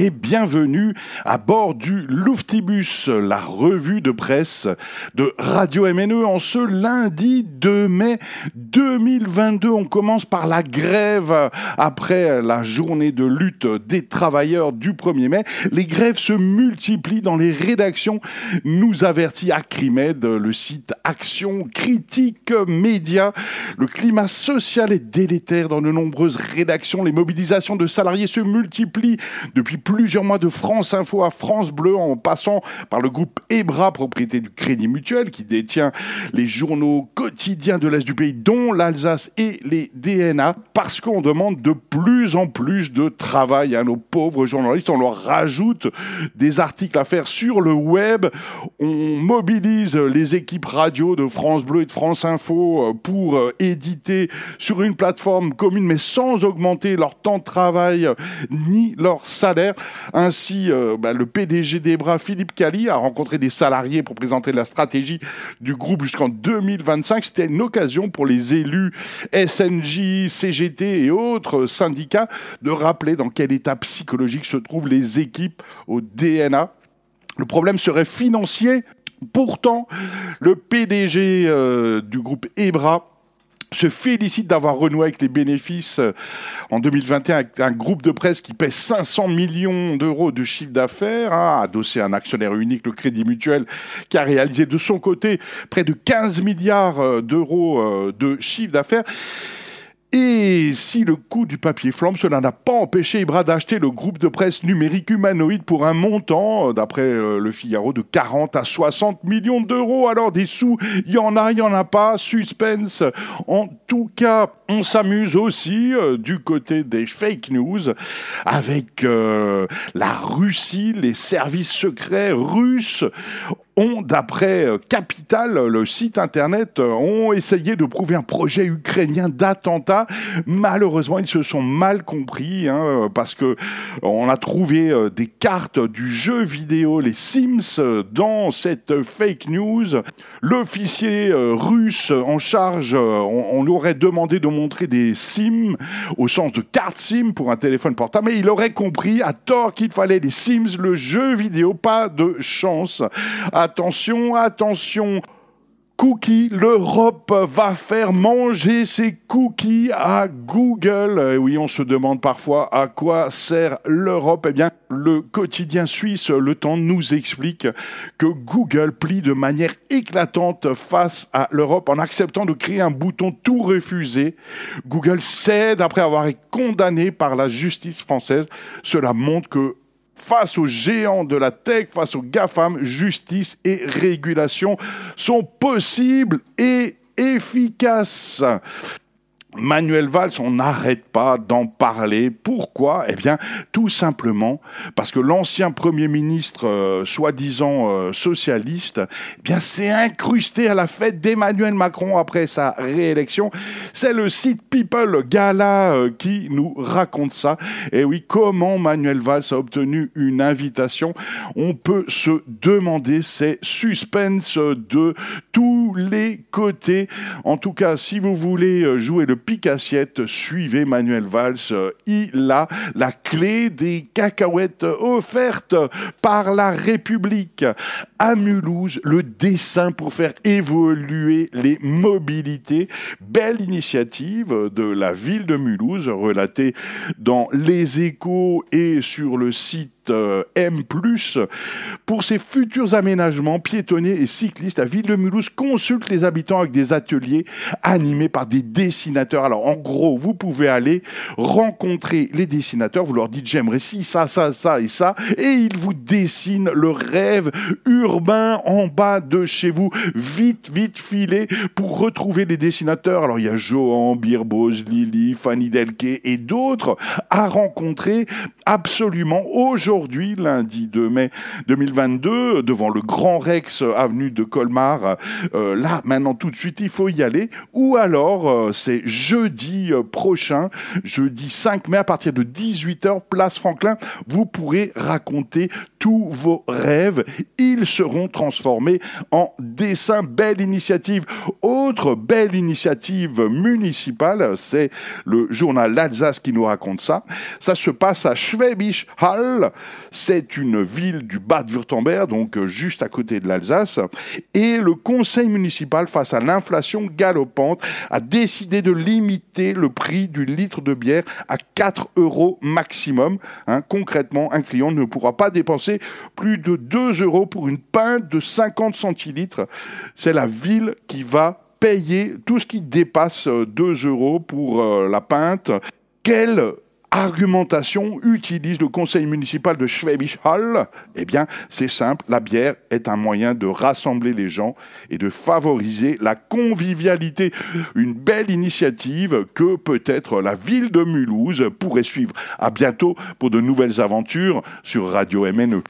et bienvenue à bord du Luftibus, la revue de presse de Radio MNE en ce lundi 2 mai 2022. On commence par la grève après la journée de lutte des travailleurs du 1er mai. Les grèves se multiplient dans les rédactions, nous avertit Acrimed, le site Action Critique Média. Le climat social est délétère dans de nombreuses rédactions. Les mobilisations de salariés se multiplient depuis plusieurs mois de France Info à France Bleu en passant par le groupe EBRA, propriété du Crédit Mutuel, qui détient les journaux quotidiens de l'Est du pays, dont l'Alsace et les DNA, parce qu'on demande de plus en plus de travail à nos pauvres journalistes. On leur rajoute des articles à faire sur le web. On mobilise les équipes radio de France Bleu et de France Info euh, pour euh, éditer sur une plateforme commune, mais sans augmenter leur temps de travail ni leur salaire. Ainsi, euh, bah, le PDG d'Ebra, Philippe Cali, a rencontré des salariés pour présenter la stratégie du groupe jusqu'en 2025. C'était une occasion pour les élus SNJ, CGT et autres syndicats de rappeler dans quel état psychologique se trouvent les équipes au DNA. Le problème serait financier. Pourtant, le PDG euh, du groupe Ebra se félicite d'avoir renoué avec les bénéfices euh, en 2021 avec un groupe de presse qui paie 500 millions d'euros de chiffre d'affaires, hein, adossé à un actionnaire unique, le Crédit Mutuel, qui a réalisé de son côté près de 15 milliards euh, d'euros euh, de chiffre d'affaires. Et si le coût du papier flambe, cela n'a pas empêché Ibra d'acheter le groupe de presse numérique humanoïde pour un montant, d'après le Figaro, de 40 à 60 millions d'euros. Alors des sous, il y en a, il y en a pas, suspense. En tout cas, on s'amuse aussi euh, du côté des fake news avec euh, la Russie, les services secrets russes ont, d'après euh, Capital, le site internet, ont essayé de prouver un projet ukrainien d'attentat. Malheureusement, ils se sont mal compris hein, parce que on a trouvé des cartes du jeu vidéo, les Sims, dans cette fake news. L'officier russe en charge, on, aurait demandé de montrer des SIM au sens de carte SIM pour un téléphone portable, mais il aurait compris à tort qu'il fallait des Sims, le jeu vidéo, pas de chance. Attention, attention cookies. L'Europe va faire manger ses cookies à Google. Oui, on se demande parfois à quoi sert l'Europe. Eh bien, le quotidien suisse Le Temps nous explique que Google plie de manière éclatante face à l'Europe en acceptant de créer un bouton tout refusé. Google cède après avoir été condamné par la justice française. Cela montre que face aux géants de la tech, face aux GAFAM, justice et régulation sont possibles et efficaces. Manuel Valls, on n'arrête pas d'en parler. Pourquoi? Eh bien, tout simplement parce que l'ancien Premier ministre, euh, soi-disant euh, socialiste, eh bien, s'est incrusté à la fête d'Emmanuel Macron après sa réélection. C'est le site People Gala euh, qui nous raconte ça. Et oui, comment Manuel Valls a obtenu une invitation? On peut se demander. C'est suspense de tous les côtés. En tout cas, si vous voulez jouer le pique-assiette, suivez Manuel Valls. Il a la clé des cacahuètes offertes par la République. À Mulhouse, le dessin pour faire évoluer les mobilités. Belle initiative de la ville de Mulhouse, relatée dans Les Échos et sur le site euh, M+. Pour ses futurs aménagements piétonniers et cyclistes, la ville de Mulhouse consulte les habitants avec des ateliers animés par des dessinateurs. Alors en gros, vous pouvez aller rencontrer les dessinateurs, vous leur dites j'aimerais ci, ça, ça, ça et ça, et ils vous dessinent le rêve urbain en bas de chez vous. Vite, vite filer pour retrouver les dessinateurs. Alors il y a Johan, Birboz, Lily, Fanny Delke et d'autres à rencontrer absolument aujourd'hui aujourd'hui, lundi 2 mai 2022, devant le Grand Rex, avenue de Colmar. Euh, là, maintenant, tout de suite, il faut y aller. Ou alors, euh, c'est jeudi euh, prochain, jeudi 5 mai, à partir de 18h, place Franklin, vous pourrez raconter tous vos rêves, ils seront transformés en dessins. Belle initiative. Autre belle initiative municipale, c'est le journal L'Alsace qui nous raconte ça. Ça se passe à Schwäbisch Hall. C'est une ville du Bade-Württemberg, donc juste à côté de l'Alsace. Et le conseil municipal, face à l'inflation galopante, a décidé de limiter le prix du litre de bière à 4 euros maximum. Hein, concrètement, un client ne pourra pas dépenser plus de 2 euros pour une pinte de 50 centilitres. C'est la ville qui va payer tout ce qui dépasse 2 euros pour euh, la pinte. Quelle argumentation utilise le conseil municipal de Schwäbisch Hall Eh bien, c'est simple, la bière est un moyen de rassembler les gens et de favoriser la convivialité. Une belle initiative que peut-être la ville de Mulhouse pourrait suivre. À bientôt pour de nouvelles aventures sur Radio MNE.